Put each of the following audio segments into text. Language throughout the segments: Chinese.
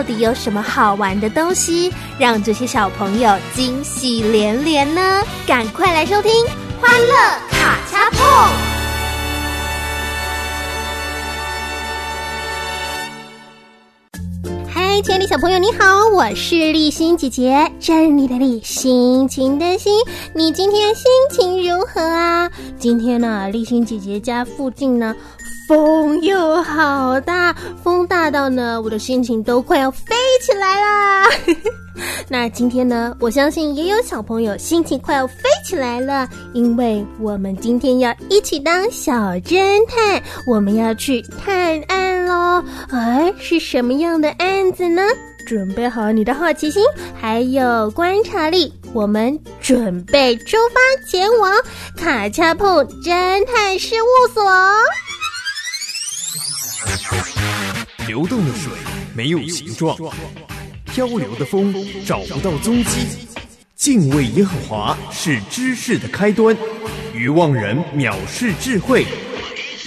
到底有什么好玩的东西，让这些小朋友惊喜连连呢？赶快来收听《欢乐卡恰碰》。嗨，亲爱的小朋友，你好，我是立心姐姐，真理的理，心情的心。你今天心情如何啊？今天呢，立心姐姐家附近呢。风又好大，风大到呢，我的心情都快要飞起来啦！那今天呢，我相信也有小朋友心情快要飞起来了，因为我们今天要一起当小侦探，我们要去探案喽！哎，是什么样的案子呢？准备好你的好奇心，还有观察力，我们准备出发前往卡恰碰侦探事务所。流动的水没有形状，漂流的风找不到踪迹。敬畏耶和华是知识的开端，愚妄人藐视智慧。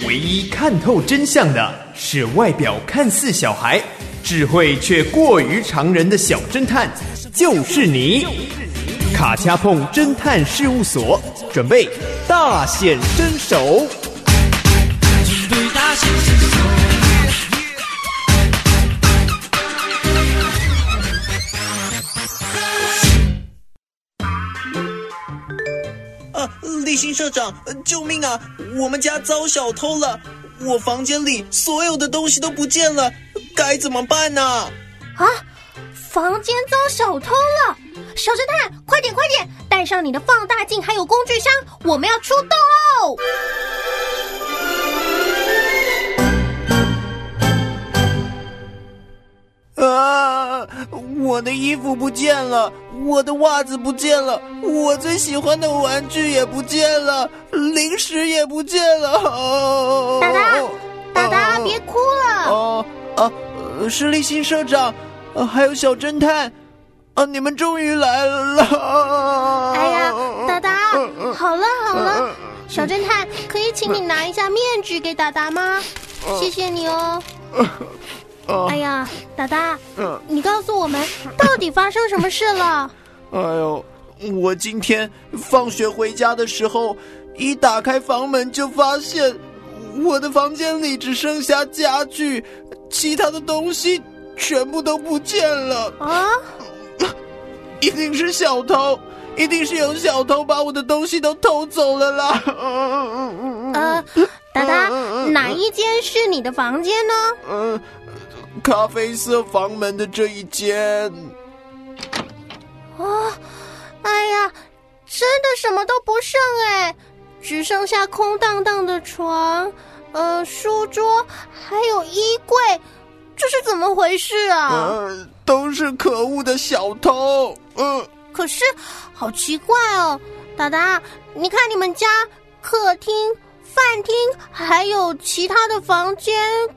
唯一看透真相的是外表看似小孩，智慧却过于常人的小侦探，就是你。卡恰碰侦探事务所准备大显身手。立新社长，救命啊！我们家遭小偷了，我房间里所有的东西都不见了，该怎么办呢？啊！房间遭小偷了！小侦探，快点快点，带上你的放大镜还有工具箱，我们要出动哦！啊！我的衣服不见了，我的袜子不见了，我最喜欢的玩具也不见了，零食也不见了。达达，达达，别哭了。哦啊，是立新社长，还有小侦探，啊，你们终于来了。哎呀，达达，好了好了，小侦探，可以请你拿一下面具给达达吗？谢谢你哦。哎呀，达达，你告诉我们到底发生什么事了？哎呦，我今天放学回家的时候，一打开房门就发现我的房间里只剩下家具，其他的东西全部都不见了。啊！一定是小偷，一定是有小偷把我的东西都偷走了啦。呃，达达，哪一间是你的房间呢？嗯。咖啡色房门的这一间，啊，哎呀，真的什么都不剩哎，只剩下空荡荡的床，呃，书桌还有衣柜，这是怎么回事啊？呃，都是可恶的小偷。嗯，可是好奇怪哦，达达，你看你们家客厅。饭厅还有其他的房间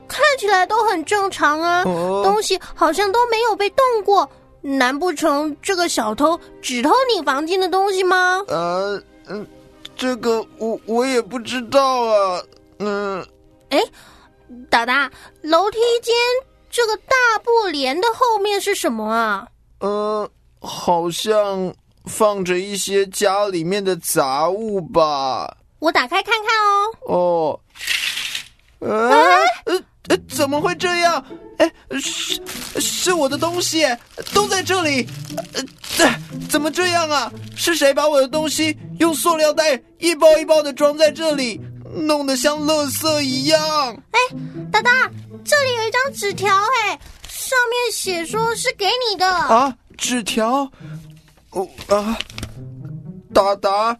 看起来都很正常啊，东西好像都没有被动过。难不成这个小偷只偷你房间的东西吗？呃，嗯，这个我我也不知道啊。嗯，哎，达达，楼梯间这个大布帘的后面是什么啊？呃，好像放着一些家里面的杂物吧。我打开看看哦。哦，呃，呃，怎么会这样？哎，是是我的东西，都在这里。呃，怎么这样啊？是谁把我的东西用塑料袋一包一包的装在这里，弄得像垃圾一样？哎，达达，这里有一张纸条，哎，上面写说是给你的啊，纸条。哦啊，达达，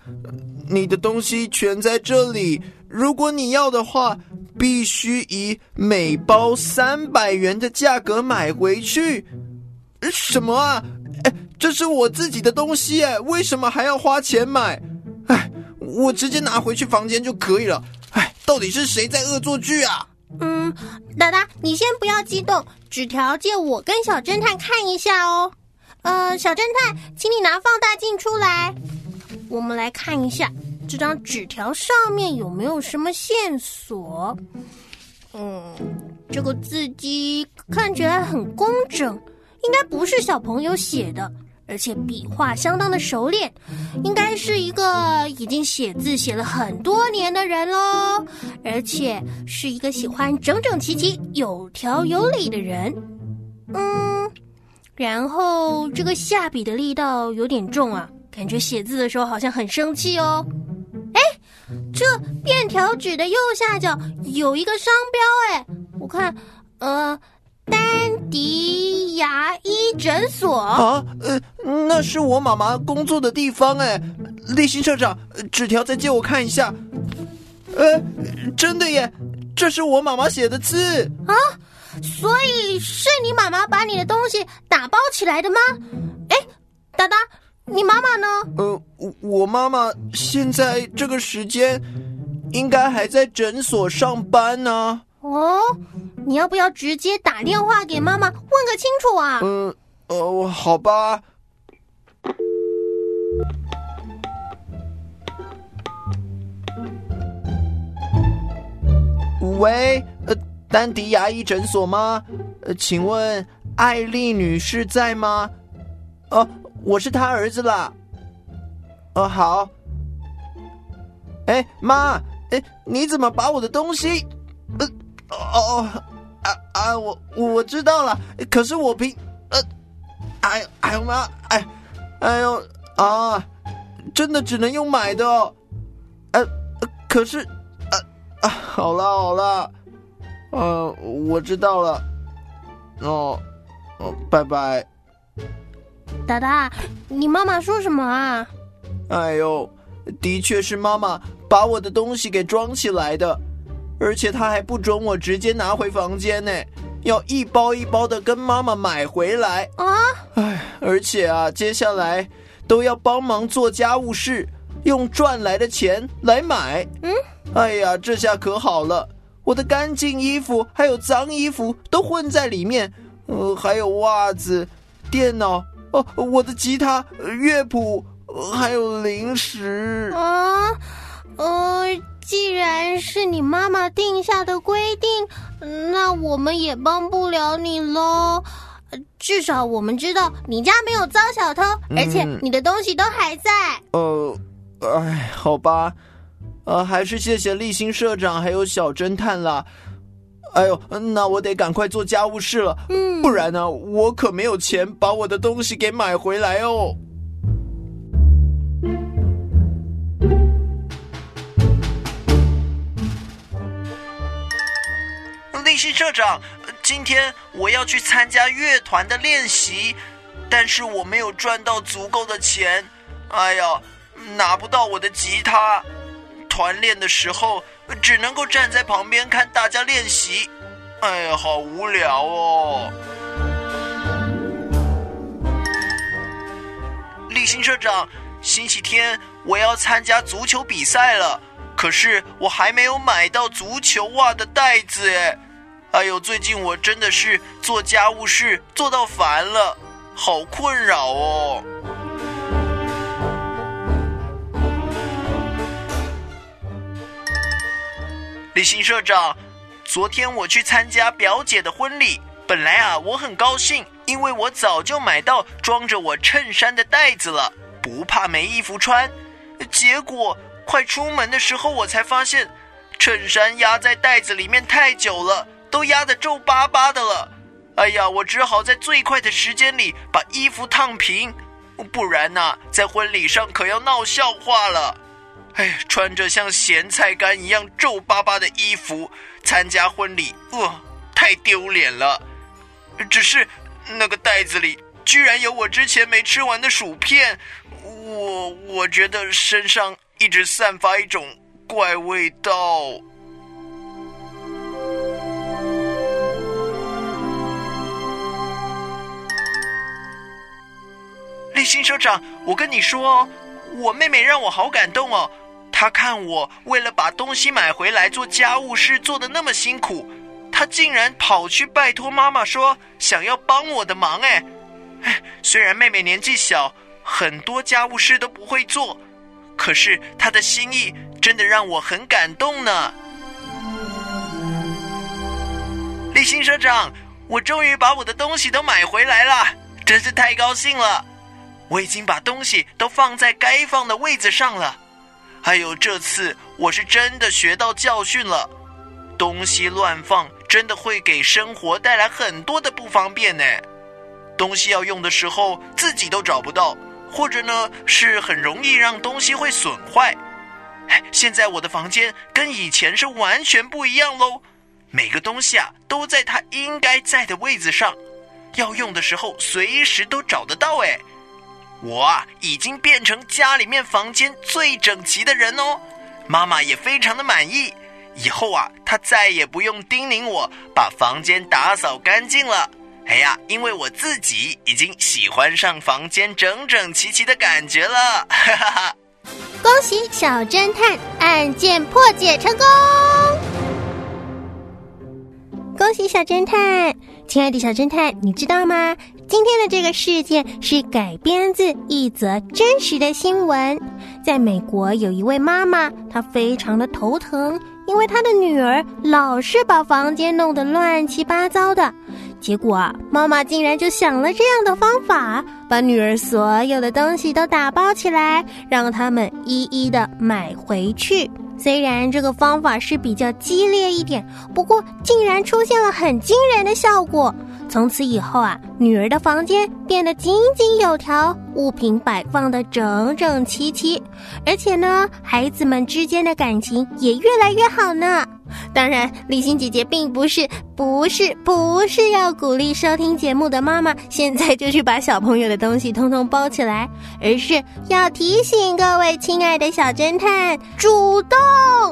你的东西全在这里。如果你要的话。必须以每包三百元的价格买回去，什么啊？哎，这是我自己的东西哎，为什么还要花钱买？哎，我直接拿回去房间就可以了。哎，到底是谁在恶作剧啊？嗯，达达，你先不要激动，纸条借我跟小侦探看一下哦。呃，小侦探，请你拿放大镜出来，我们来看一下。这张纸条上面有没有什么线索？嗯，这个字迹看起来很工整，应该不是小朋友写的，而且笔画相当的熟练，应该是一个已经写字写了很多年的人喽，而且是一个喜欢整整齐齐、有条有理的人。嗯，然后这个下笔的力道有点重啊，感觉写字的时候好像很生气哦。哎，这便条纸的右下角有一个商标，哎，我看，呃，丹迪牙医诊所啊，呃，那是我妈妈工作的地方，哎，立新社长，纸条再借我看一下，呃，真的耶，这是我妈妈写的字啊，所以是你妈妈把你的东西打包起来的吗？哎，达达。你妈妈呢？呃，我妈妈现在这个时间应该还在诊所上班呢。哦，你要不要直接打电话给妈妈问个清楚啊？嗯，呃，好吧。喂，呃，丹迪牙医诊所吗？呃，请问艾丽女士在吗？哦。我是他儿子啦。哦，好。哎，妈，哎，你怎么把我的东西？呃，哦哦，啊啊，我我知道了。可是我平，呃，哎哎呦妈，哎，哎呦啊，真的只能用买的哦。呃，可是，啊啊，好了好了，呃，我知道了。哦，哦，拜拜。达达，你妈妈说什么啊？哎呦，的确是妈妈把我的东西给装起来的，而且她还不准我直接拿回房间呢，要一包一包的跟妈妈买回来啊！哎，而且啊，接下来都要帮忙做家务事，用赚来的钱来买。嗯，哎呀，这下可好了，我的干净衣服还有脏衣服都混在里面，呃，还有袜子、电脑。哦，我的吉他、乐谱，还有零食啊！呃，既然是你妈妈定下的规定，那我们也帮不了你喽。至少我们知道你家没有遭小偷，而且你的东西都还在。呃，哎，好吧，呃，还是谢谢立新社长还有小侦探啦。哎呦，那我得赶快做家务事了，不然呢，我可没有钱把我的东西给买回来哦。立新社长，今天我要去参加乐团的练习，但是我没有赚到足够的钱，哎呀，拿不到我的吉他，团练的时候。只能够站在旁边看大家练习，哎呀，好无聊哦！立新社长，星期天我要参加足球比赛了，可是我还没有买到足球袜的袋子哎！哎呦，最近我真的是做家务事做到烦了，好困扰哦！李新社长，昨天我去参加表姐的婚礼，本来啊我很高兴，因为我早就买到装着我衬衫的袋子了，不怕没衣服穿。结果快出门的时候，我才发现衬衫压在袋子里面太久了，都压得皱巴巴的了。哎呀，我只好在最快的时间里把衣服烫平，不然呐，在婚礼上可要闹笑话了。哎，穿着像咸菜干一样皱巴巴的衣服参加婚礼，呃，太丢脸了。只是那个袋子里居然有我之前没吃完的薯片，我我觉得身上一直散发一种怪味道。立新社长，我跟你说哦，我妹妹让我好感动哦。他看我为了把东西买回来做家务事做的那么辛苦，他竟然跑去拜托妈妈说想要帮我的忙。哎，哎，虽然妹妹年纪小，很多家务事都不会做，可是她的心意真的让我很感动呢。立新社长，我终于把我的东西都买回来了，真是太高兴了。我已经把东西都放在该放的位子上了。还有这次我是真的学到教训了，东西乱放真的会给生活带来很多的不方便呢。东西要用的时候自己都找不到，或者呢是很容易让东西会损坏。现在我的房间跟以前是完全不一样喽，每个东西啊都在它应该在的位置上，要用的时候随时都找得到哎。我啊，已经变成家里面房间最整齐的人哦，妈妈也非常的满意。以后啊，她再也不用叮咛我把房间打扫干净了。哎呀，因为我自己已经喜欢上房间整整齐齐的感觉了。哈哈哈！恭喜小侦探案件破解成功！恭喜小侦探，亲爱的小侦探，你知道吗？今天的这个事件是改编自一则真实的新闻。在美国，有一位妈妈，她非常的头疼，因为她的女儿老是把房间弄得乱七八糟的。结果啊，妈妈竟然就想了这样的方法，把女儿所有的东西都打包起来，让他们一一的买回去。虽然这个方法是比较激烈一点，不过竟然出现了很惊人的效果。从此以后啊，女儿的房间变得井井有条，物品摆放的整整齐齐，而且呢，孩子们之间的感情也越来越好呢。当然，立新姐姐并不是不是不是要鼓励收听节目的妈妈现在就去把小朋友的东西通通包起来，而是要提醒各位亲爱的小侦探主动，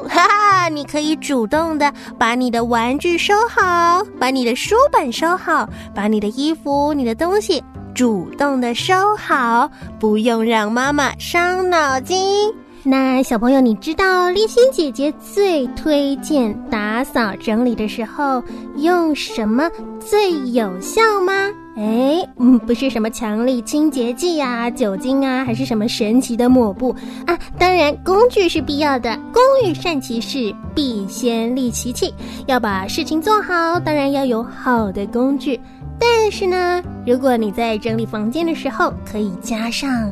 哈哈，你可以主动的把你的玩具收好，把你的书本收好，把你的衣服、你的东西主动的收好，不用让妈妈伤脑筋。那小朋友，你知道立新姐姐最推荐打扫整理的时候用什么最有效吗？哎，嗯，不是什么强力清洁剂啊、酒精啊，还是什么神奇的抹布啊？当然，工具是必要的。工欲善其事，必先利其器。要把事情做好，当然要有好的工具。但是呢，如果你在整理房间的时候，可以加上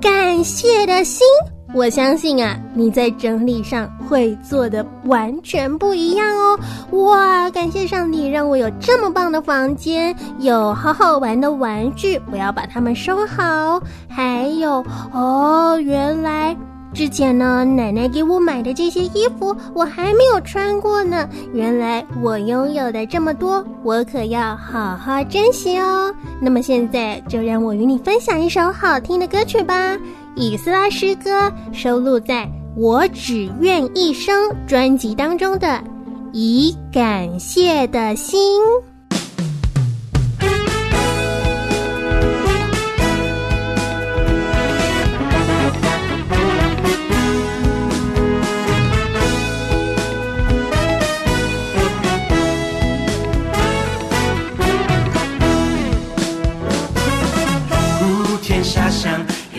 感谢的心。我相信啊，你在整理上会做的完全不一样哦！哇，感谢上帝让我有这么棒的房间，有好好玩的玩具，我要把它们收好。还有哦，原来之前呢，奶奶给我买的这些衣服我还没有穿过呢。原来我拥有的这么多，我可要好好珍惜哦。那么现在就让我与你分享一首好听的歌曲吧。以斯拉诗歌收录在《我只愿一生》专辑当中的《以感谢的心》。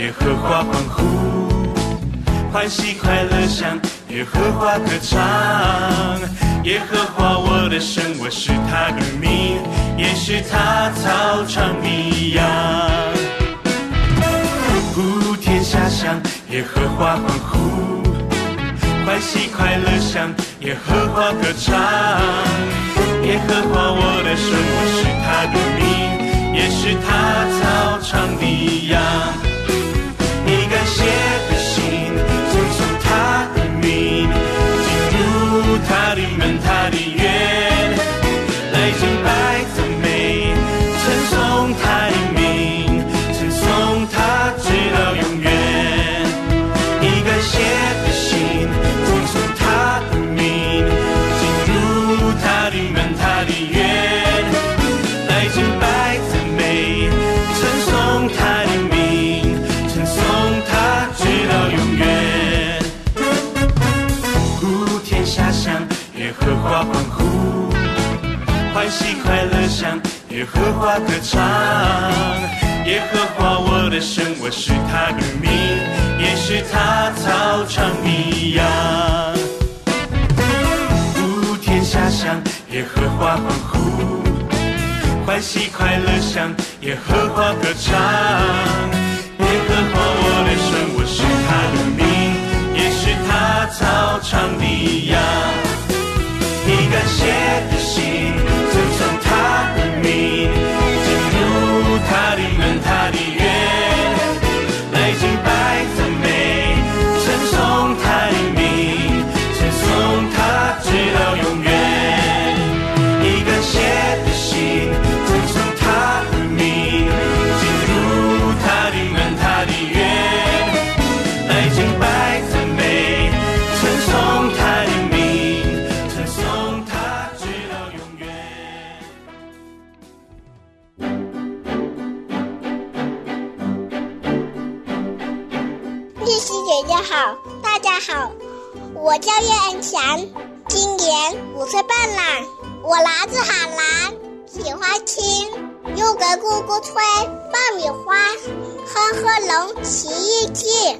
耶和华欢呼，欢喜快乐向耶和华歌唱。耶和华我的神，我是他的名，也是他草场的羊。普天下向耶和华欢呼，欢喜快乐向耶和华歌唱。耶和华我的神，我是他的名，也是他草场的羊。写的心，称颂他的名，进入他的门，他的欢喜快乐像，耶和华歌唱。耶和华我的神，我是他的名，也是他草场的羊。呼天下响，耶和华欢呼，欢喜快乐响，耶和华歌唱。耶和华我的神，我是他的名，也是他草场的羊。叫叶恩强，今年五岁半啦。我来自海南，喜欢听又给姑姑吹爆米花，哼哼龙奇遇记。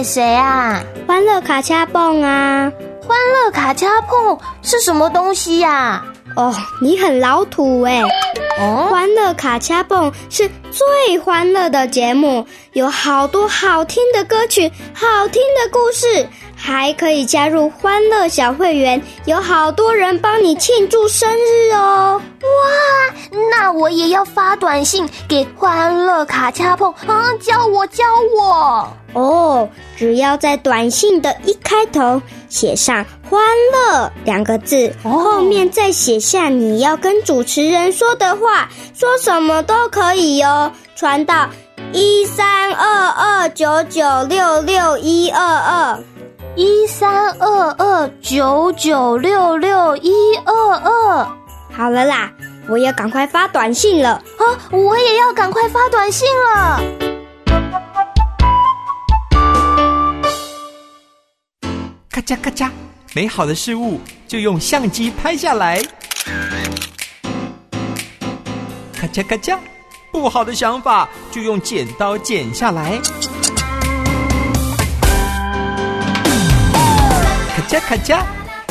给谁啊？欢乐卡恰蹦啊！欢乐卡恰蹦是什么东西呀、哦，你很老土哎。哦，欢乐卡恰蹦是最欢乐的节目，有好多好听的歌曲、好听的故事，还可以加入欢乐小会员，有好多人帮你庆祝生日哦。哇，那我也要发短信给欢乐卡恰蹦啊！教我教我。哦，只要在短信的一开头写上“欢乐”两个字，后面再写下你要跟主持人说的话，说什么都可以哟。传到一三二二九九六六一二二。一三二二九九六六一二二。好了啦，我要赶快发短信了。啊，我也要赶快发短信了。咔嚓咔嚓，美好的事物就用相机拍下来。咔嚓咔嚓，不好的想法就用剪刀剪下来。咔嚓咔嚓，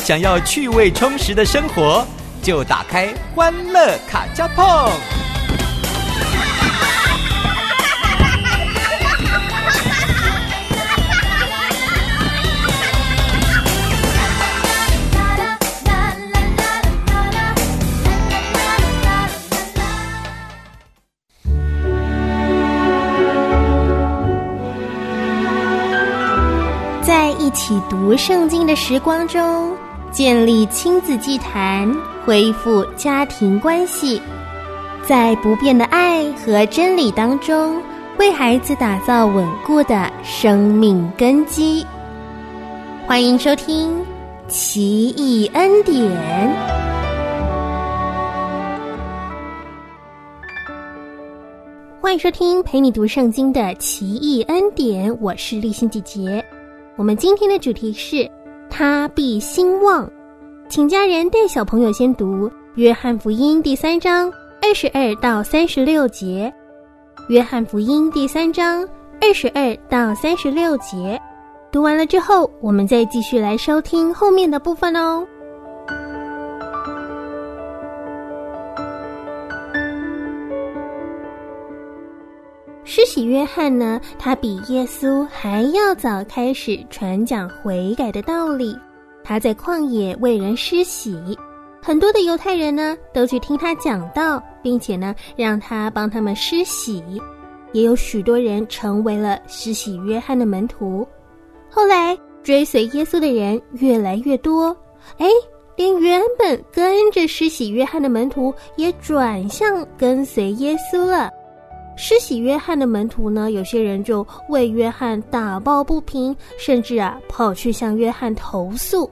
想要趣味充实的生活，就打开欢乐卡加碰。一起读圣经的时光中，建立亲子祭坛，恢复家庭关系，在不变的爱和真理当中，为孩子打造稳固的生命根基。欢迎收听《奇异恩典》。欢迎收听陪你读圣经的奇异恩典，我是立心姐姐。我们今天的主题是“他必兴旺”，请家人带小朋友先读《约翰福音》第三章二十二到三十六节。约翰福音》第三章二十二到三十六节。读完了之后，我们再继续来收听后面的部分哦。施洗约翰呢，他比耶稣还要早开始传讲悔改的道理。他在旷野为人施洗，很多的犹太人呢都去听他讲道，并且呢让他帮他们施洗，也有许多人成为了施洗约翰的门徒。后来追随耶稣的人越来越多，哎，连原本跟着施洗约翰的门徒也转向跟随耶稣了。施洗约翰的门徒呢，有些人就为约翰打抱不平，甚至啊跑去向约翰投诉。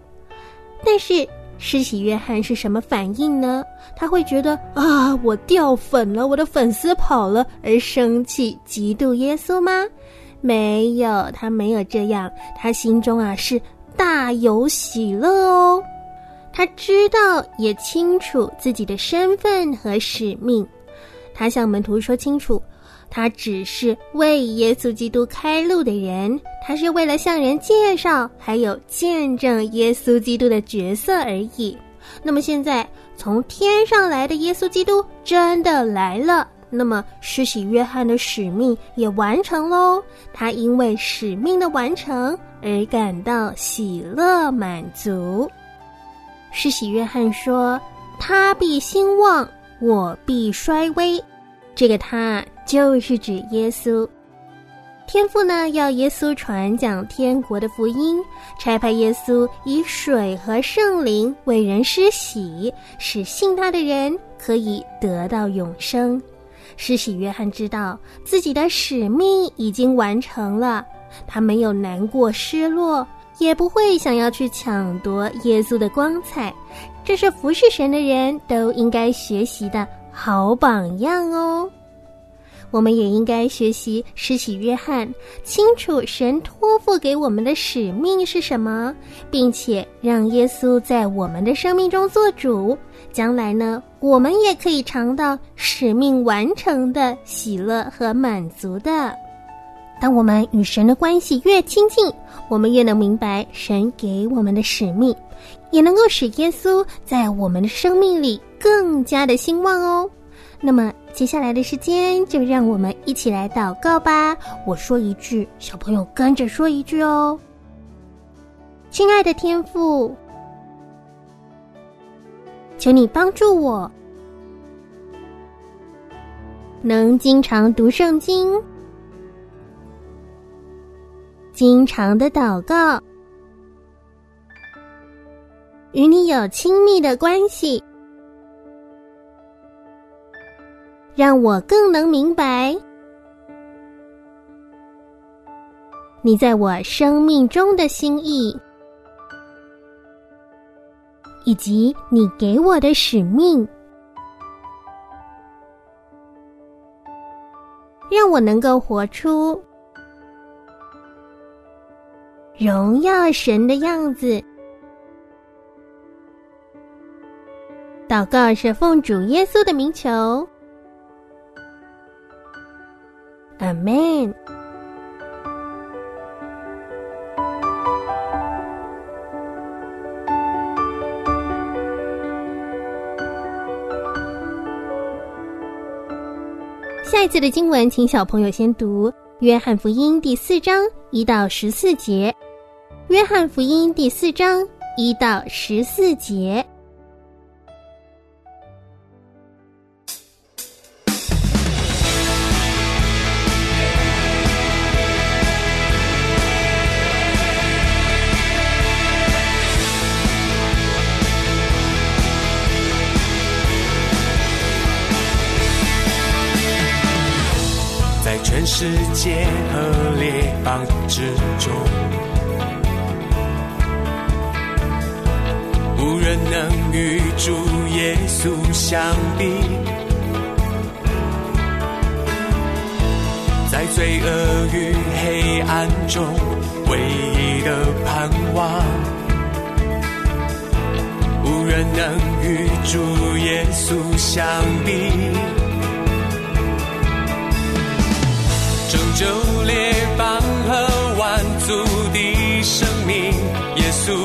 但是施洗约翰是什么反应呢？他会觉得啊，我掉粉了，我的粉丝跑了，而生气嫉妒耶稣吗？没有，他没有这样，他心中啊是大有喜乐哦。他知道也清楚自己的身份和使命，他向门徒说清楚。他只是为耶稣基督开路的人，他是为了向人介绍还有见证耶稣基督的角色而已。那么现在从天上来的耶稣基督真的来了，那么施洗约翰的使命也完成喽。他因为使命的完成而感到喜乐满足。施洗约翰说：“他必兴旺，我必衰微。”这个他。就是指耶稣，天父呢要耶稣传讲天国的福音，差派耶稣以水和圣灵为人施洗，使信他的人可以得到永生。施洗约翰知道自己的使命已经完成了，他没有难过失落，也不会想要去抢夺耶稣的光彩。这是服侍神的人都应该学习的好榜样哦。我们也应该学习施洗约翰，清楚神托付给我们的使命是什么，并且让耶稣在我们的生命中做主。将来呢，我们也可以尝到使命完成的喜乐和满足的。当我们与神的关系越亲近，我们越能明白神给我们的使命，也能够使耶稣在我们的生命里更加的兴旺哦。那么。接下来的时间，就让我们一起来祷告吧。我说一句，小朋友跟着说一句哦。亲爱的天父，求你帮助我，能经常读圣经，经常的祷告，与你有亲密的关系。让我更能明白你在我生命中的心意，以及你给我的使命，让我能够活出荣耀神的样子。祷告是奉主耶稣的名求。Amen。下一次的经文，请小朋友先读《约翰福音》第四章一到十四节，《约翰福音》第四章一到十四节。世界和列邦之中，无人能与主耶稣相比。在罪恶与黑暗中，唯一的盼望，无人能与主耶稣相比。拯救列邦和万族的生命，耶稣。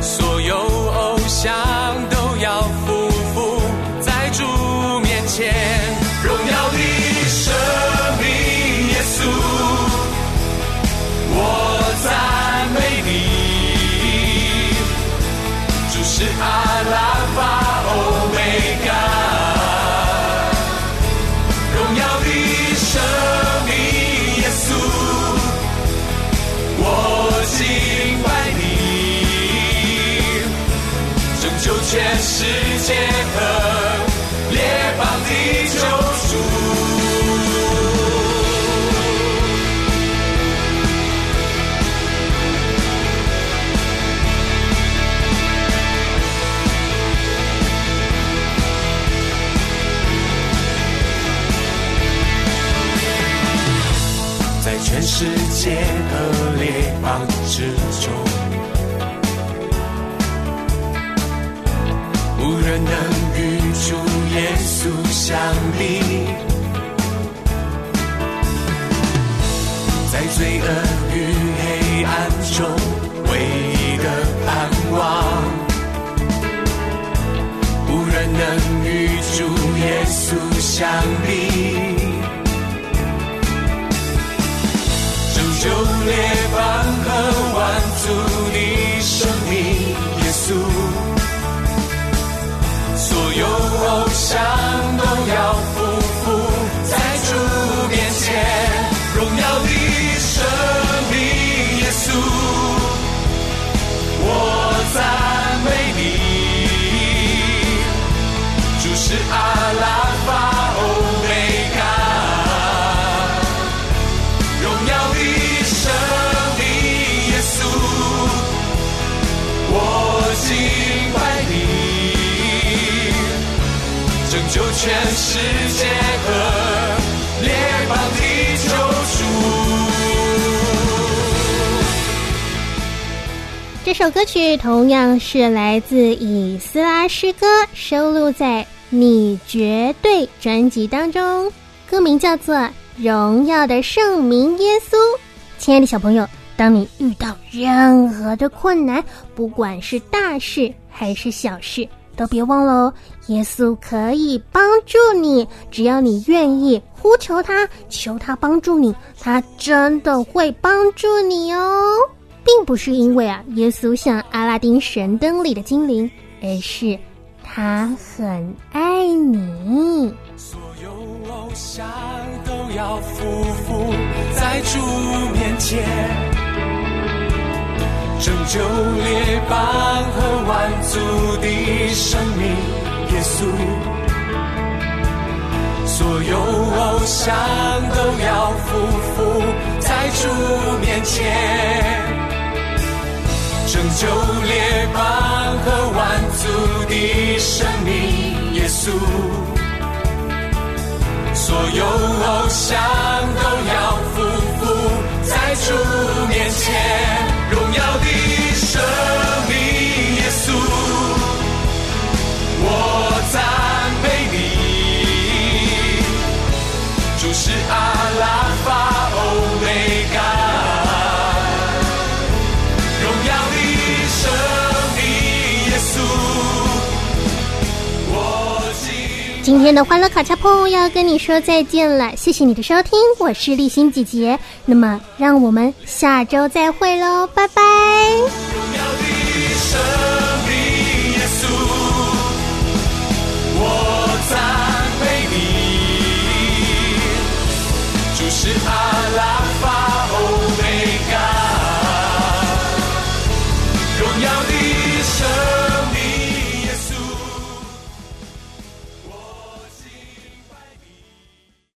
所有偶像世界和列邦之中，无人能与主耶稣相比。在罪恶与黑暗中，唯一的盼望，无人能与主耶稣相比。拯救列邦和万族的生命，耶稣。所有偶像这首歌曲同样是来自以斯拉诗歌，收录在《你绝对》专辑当中，歌名叫做《荣耀的圣名耶稣》。亲爱的小朋友，当你遇到任何的困难，不管是大事还是小事，都别忘了哦，耶稣可以帮助你，只要你愿意呼求他，求他帮助你，他真的会帮助你哦。并不是因为啊，耶稣像阿拉丁神灯里的精灵，而是他很爱你。所有偶像都要匍匐在主面前，拯救列邦和万族的生命，耶稣。所有偶像都要匍匐在主面前。拯救列邦和万族的生命，耶稣。所有偶像都要匍匐在主面前，的欢乐卡恰碰要跟你说再见了，谢谢你的收听，我是立新姐姐。那么，让我们下周再会喽，拜拜。